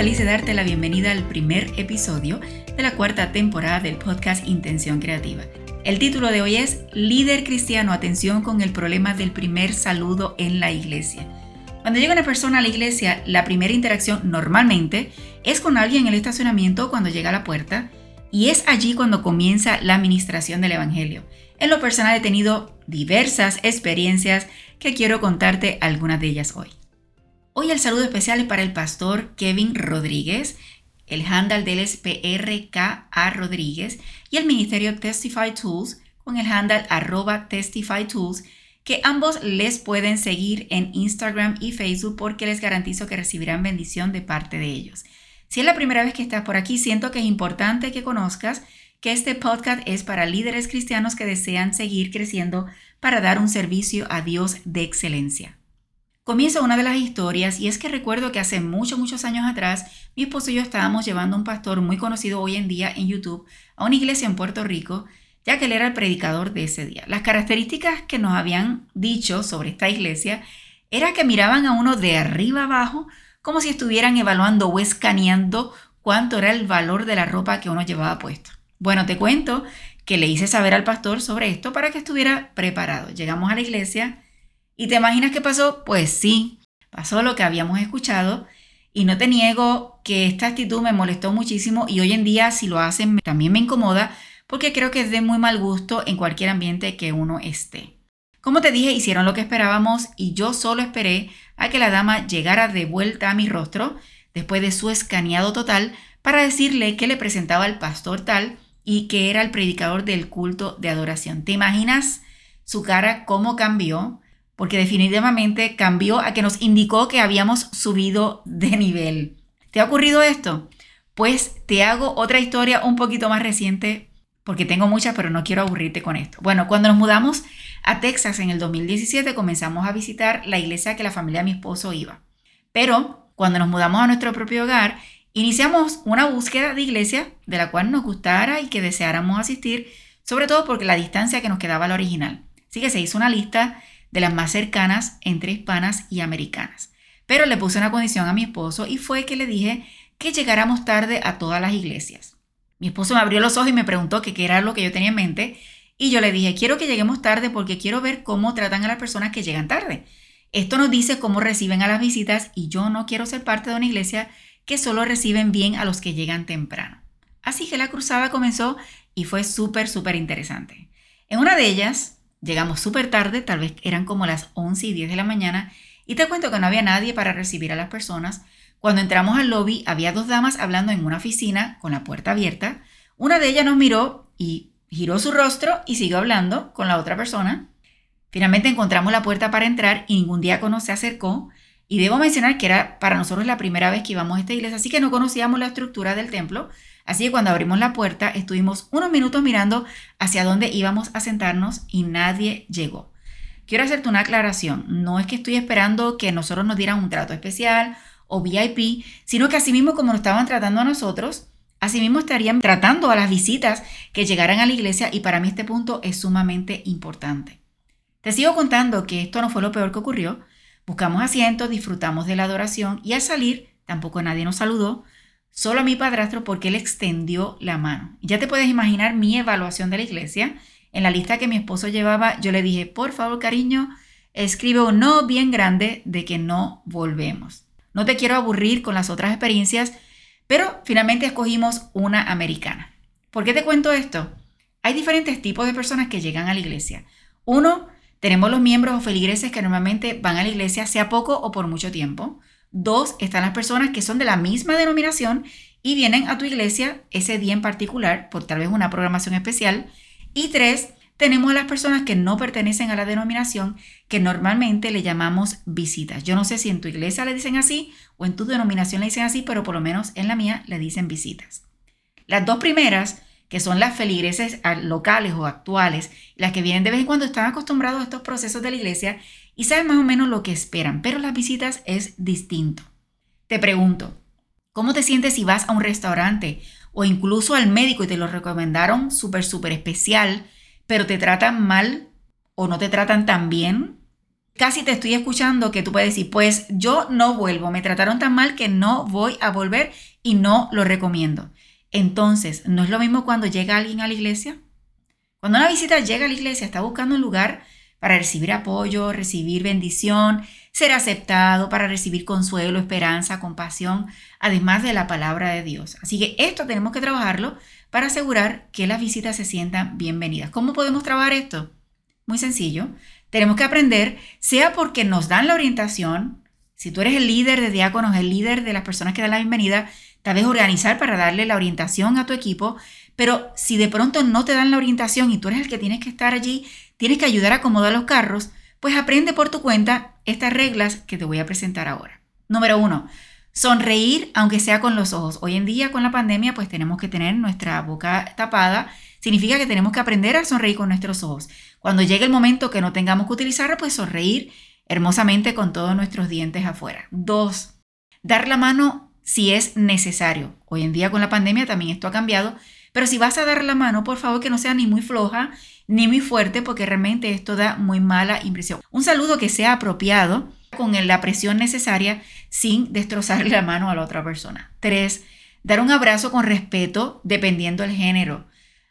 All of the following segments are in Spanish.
feliz de darte la bienvenida al primer episodio de la cuarta temporada del podcast Intención Creativa. El título de hoy es Líder Cristiano, atención con el problema del primer saludo en la iglesia. Cuando llega una persona a la iglesia, la primera interacción normalmente es con alguien en el estacionamiento cuando llega a la puerta y es allí cuando comienza la administración del Evangelio. En lo personal he tenido diversas experiencias que quiero contarte algunas de ellas hoy. Hoy el saludo especial es para el pastor Kevin Rodríguez, el handle del es PRKA Rodríguez y el ministerio Testify Tools con el handle arroba Testify Tools, que ambos les pueden seguir en Instagram y Facebook porque les garantizo que recibirán bendición de parte de ellos. Si es la primera vez que estás por aquí, siento que es importante que conozcas que este podcast es para líderes cristianos que desean seguir creciendo para dar un servicio a Dios de excelencia. Comienza una de las historias y es que recuerdo que hace muchos, muchos años atrás mi esposo y yo estábamos llevando a un pastor muy conocido hoy en día en YouTube a una iglesia en Puerto Rico, ya que él era el predicador de ese día. Las características que nos habían dicho sobre esta iglesia era que miraban a uno de arriba abajo como si estuvieran evaluando o escaneando cuánto era el valor de la ropa que uno llevaba puesta. Bueno, te cuento que le hice saber al pastor sobre esto para que estuviera preparado. Llegamos a la iglesia ¿Y te imaginas qué pasó? Pues sí, pasó lo que habíamos escuchado y no te niego que esta actitud me molestó muchísimo y hoy en día si lo hacen también me incomoda porque creo que es de muy mal gusto en cualquier ambiente que uno esté. Como te dije, hicieron lo que esperábamos y yo solo esperé a que la dama llegara de vuelta a mi rostro después de su escaneado total para decirle que le presentaba al pastor tal y que era el predicador del culto de adoración. ¿Te imaginas su cara cómo cambió? Porque definitivamente cambió a que nos indicó que habíamos subido de nivel. ¿Te ha ocurrido esto? Pues te hago otra historia un poquito más reciente, porque tengo muchas, pero no quiero aburrirte con esto. Bueno, cuando nos mudamos a Texas en el 2017, comenzamos a visitar la iglesia que la familia de mi esposo iba. Pero cuando nos mudamos a nuestro propio hogar, iniciamos una búsqueda de iglesia de la cual nos gustara y que deseáramos asistir, sobre todo porque la distancia que nos quedaba la original. Así que se hizo una lista de las más cercanas entre hispanas y americanas. Pero le puse una condición a mi esposo y fue que le dije que llegáramos tarde a todas las iglesias. Mi esposo me abrió los ojos y me preguntó qué era lo que yo tenía en mente y yo le dije, quiero que lleguemos tarde porque quiero ver cómo tratan a las personas que llegan tarde. Esto nos dice cómo reciben a las visitas y yo no quiero ser parte de una iglesia que solo reciben bien a los que llegan temprano. Así que la cruzada comenzó y fue súper, súper interesante. En una de ellas, Llegamos súper tarde, tal vez eran como las 11 y 10 de la mañana, y te cuento que no había nadie para recibir a las personas. Cuando entramos al lobby, había dos damas hablando en una oficina con la puerta abierta. Una de ellas nos miró y giró su rostro y siguió hablando con la otra persona. Finalmente encontramos la puerta para entrar y ningún diácono se acercó. Y debo mencionar que era para nosotros la primera vez que íbamos a esta iglesia, así que no conocíamos la estructura del templo, Así que cuando abrimos la puerta estuvimos unos minutos mirando hacia dónde íbamos a sentarnos y nadie llegó. Quiero hacerte una aclaración. No es que estoy esperando que nosotros nos dieran un trato especial o VIP, sino que así mismo como nos estaban tratando a nosotros, así mismo estarían tratando a las visitas que llegaran a la iglesia y para mí este punto es sumamente importante. Te sigo contando que esto no fue lo peor que ocurrió. Buscamos asientos, disfrutamos de la adoración y al salir tampoco nadie nos saludó, solo a mi padrastro porque él extendió la mano. Ya te puedes imaginar mi evaluación de la iglesia. En la lista que mi esposo llevaba, yo le dije, por favor, cariño, escribe un no bien grande de que no volvemos. No te quiero aburrir con las otras experiencias, pero finalmente escogimos una americana. ¿Por qué te cuento esto? Hay diferentes tipos de personas que llegan a la iglesia. Uno, tenemos los miembros o feligreses que normalmente van a la iglesia sea poco o por mucho tiempo. Dos, están las personas que son de la misma denominación y vienen a tu iglesia ese día en particular por tal vez una programación especial. Y tres, tenemos a las personas que no pertenecen a la denominación que normalmente le llamamos visitas. Yo no sé si en tu iglesia le dicen así o en tu denominación le dicen así, pero por lo menos en la mía le dicen visitas. Las dos primeras, que son las feligreses locales o actuales, las que vienen de vez en cuando están acostumbrados a estos procesos de la iglesia y saben más o menos lo que esperan, pero las visitas es distinto. Te pregunto, ¿cómo te sientes si vas a un restaurante o incluso al médico y te lo recomendaron súper, súper especial, pero te tratan mal o no te tratan tan bien? Casi te estoy escuchando que tú puedes decir, pues yo no vuelvo, me trataron tan mal que no voy a volver y no lo recomiendo. Entonces, ¿no es lo mismo cuando llega alguien a la iglesia? Cuando una visita llega a la iglesia, está buscando un lugar para recibir apoyo, recibir bendición, ser aceptado, para recibir consuelo, esperanza, compasión, además de la palabra de Dios. Así que esto tenemos que trabajarlo para asegurar que las visitas se sientan bienvenidas. ¿Cómo podemos trabajar esto? Muy sencillo. Tenemos que aprender, sea porque nos dan la orientación, si tú eres el líder de diáconos, el líder de las personas que dan la bienvenida, tal vez organizar para darle la orientación a tu equipo, pero si de pronto no te dan la orientación y tú eres el que tienes que estar allí, tienes que ayudar a acomodar los carros, pues aprende por tu cuenta estas reglas que te voy a presentar ahora. Número uno, sonreír aunque sea con los ojos. Hoy en día con la pandemia pues tenemos que tener nuestra boca tapada. Significa que tenemos que aprender a sonreír con nuestros ojos. Cuando llegue el momento que no tengamos que utilizarla, pues sonreír hermosamente con todos nuestros dientes afuera. Dos, dar la mano si es necesario. Hoy en día con la pandemia también esto ha cambiado, pero si vas a dar la mano, por favor que no sea ni muy floja ni muy fuerte porque realmente esto da muy mala impresión. Un saludo que sea apropiado con la presión necesaria sin destrozarle la mano a la otra persona. Tres, dar un abrazo con respeto dependiendo del género.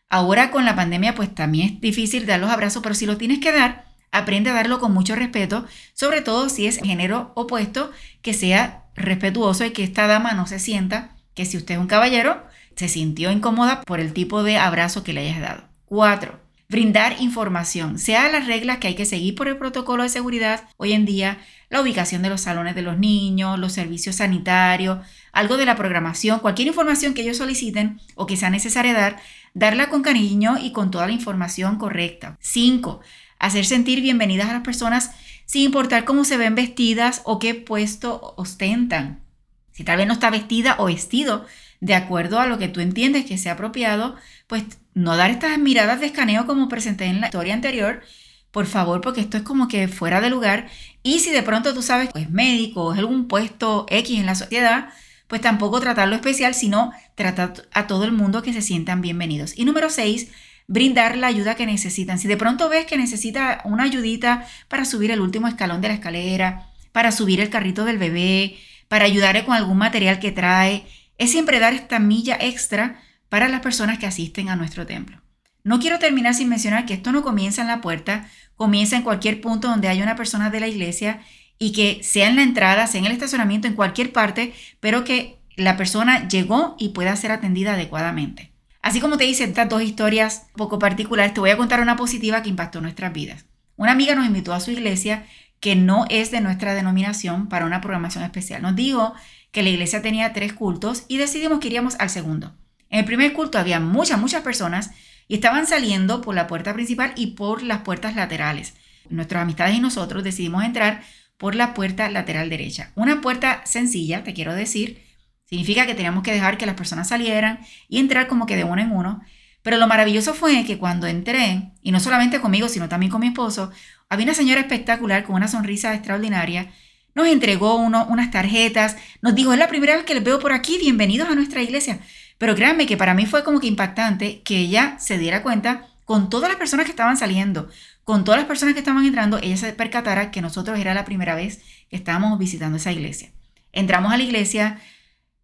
Ahora con la pandemia pues también es difícil dar los abrazos, pero si lo tienes que dar, aprende a darlo con mucho respeto, sobre todo si es género opuesto, que sea respetuoso y que esta dama no se sienta que si usted es un caballero, se sintió incómoda por el tipo de abrazo que le hayas dado. Cuatro, brindar información, sea las reglas que hay que seguir por el protocolo de seguridad hoy en día, la ubicación de los salones de los niños, los servicios sanitarios, algo de la programación, cualquier información que ellos soliciten o que sea necesaria dar, darla con cariño y con toda la información correcta. 5. Hacer sentir bienvenidas a las personas sin importar cómo se ven vestidas o qué puesto ostentan. Si tal vez no está vestida o vestido de acuerdo a lo que tú entiendes que sea apropiado, pues no dar estas miradas de escaneo como presenté en la historia anterior, por favor, porque esto es como que fuera de lugar. Y si de pronto tú sabes que es médico o es algún puesto X en la sociedad, pues tampoco tratarlo especial, sino tratar a todo el mundo que se sientan bienvenidos. Y número seis, brindar la ayuda que necesitan. Si de pronto ves que necesita una ayudita para subir el último escalón de la escalera, para subir el carrito del bebé, para ayudarle con algún material que trae, es siempre dar esta milla extra para las personas que asisten a nuestro templo. No quiero terminar sin mencionar que esto no comienza en la puerta, comienza en cualquier punto donde haya una persona de la iglesia y que sea en la entrada, sea en el estacionamiento, en cualquier parte, pero que la persona llegó y pueda ser atendida adecuadamente. Así como te hice estas dos historias poco particulares, te voy a contar una positiva que impactó nuestras vidas. Una amiga nos invitó a su iglesia que no es de nuestra denominación para una programación especial. Nos dijo que la iglesia tenía tres cultos y decidimos que iríamos al segundo. En el primer culto había muchas, muchas personas y estaban saliendo por la puerta principal y por las puertas laterales. Nuestras amistades y nosotros decidimos entrar por la puerta lateral derecha. Una puerta sencilla, te quiero decir, significa que teníamos que dejar que las personas salieran y entrar como que de uno en uno. Pero lo maravilloso fue que cuando entré, y no solamente conmigo, sino también con mi esposo, había una señora espectacular con una sonrisa extraordinaria. Nos entregó uno, unas tarjetas, nos dijo, es la primera vez que les veo por aquí, bienvenidos a nuestra iglesia. Pero créanme que para mí fue como que impactante que ella se diera cuenta con todas las personas que estaban saliendo, con todas las personas que estaban entrando, ella se percatara que nosotros era la primera vez que estábamos visitando esa iglesia. Entramos a la iglesia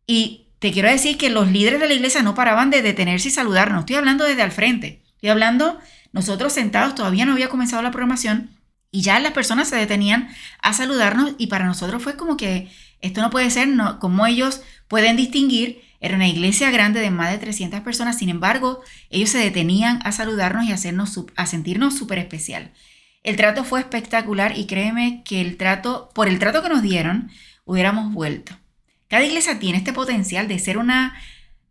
y te quiero decir que los líderes de la iglesia no paraban de detenerse y saludarnos. Estoy hablando desde al frente. Estoy hablando nosotros sentados, todavía no había comenzado la programación y ya las personas se detenían a saludarnos y para nosotros fue como que esto no puede ser, no, como ellos pueden distinguir era una iglesia grande de más de 300 personas, sin embargo, ellos se detenían a saludarnos y hacernos, a sentirnos súper especial. El trato fue espectacular y créeme que el trato, por el trato que nos dieron, hubiéramos vuelto. Cada iglesia tiene este potencial de ser una,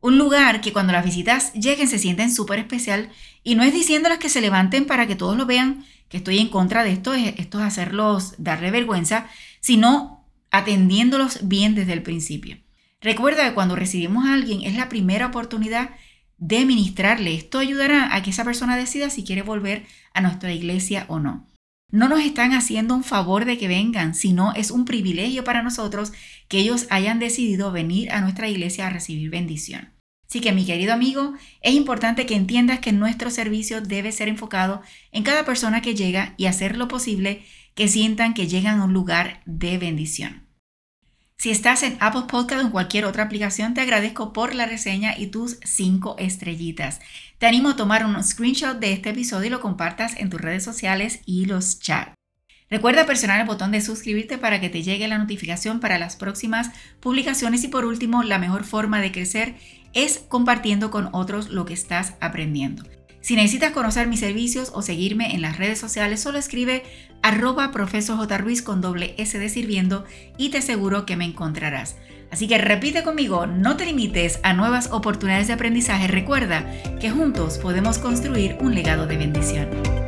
un lugar que cuando las visitas lleguen se sienten súper especial y no es diciéndoles que se levanten para que todos lo vean, que estoy en contra de esto, esto es hacerlos darle vergüenza, sino atendiéndolos bien desde el principio. Recuerda que cuando recibimos a alguien es la primera oportunidad de ministrarle. Esto ayudará a que esa persona decida si quiere volver a nuestra iglesia o no. No nos están haciendo un favor de que vengan, sino es un privilegio para nosotros que ellos hayan decidido venir a nuestra iglesia a recibir bendición. Así que mi querido amigo, es importante que entiendas que nuestro servicio debe ser enfocado en cada persona que llega y hacer lo posible que sientan que llegan a un lugar de bendición. Si estás en Apple Podcast o en cualquier otra aplicación, te agradezco por la reseña y tus cinco estrellitas. Te animo a tomar un screenshot de este episodio y lo compartas en tus redes sociales y los chats. Recuerda presionar el botón de suscribirte para que te llegue la notificación para las próximas publicaciones y por último, la mejor forma de crecer es compartiendo con otros lo que estás aprendiendo. Si necesitas conocer mis servicios o seguirme en las redes sociales, solo escribe arroba profesor con doble S de sirviendo y te aseguro que me encontrarás. Así que repite conmigo, no te limites a nuevas oportunidades de aprendizaje. Recuerda que juntos podemos construir un legado de bendición.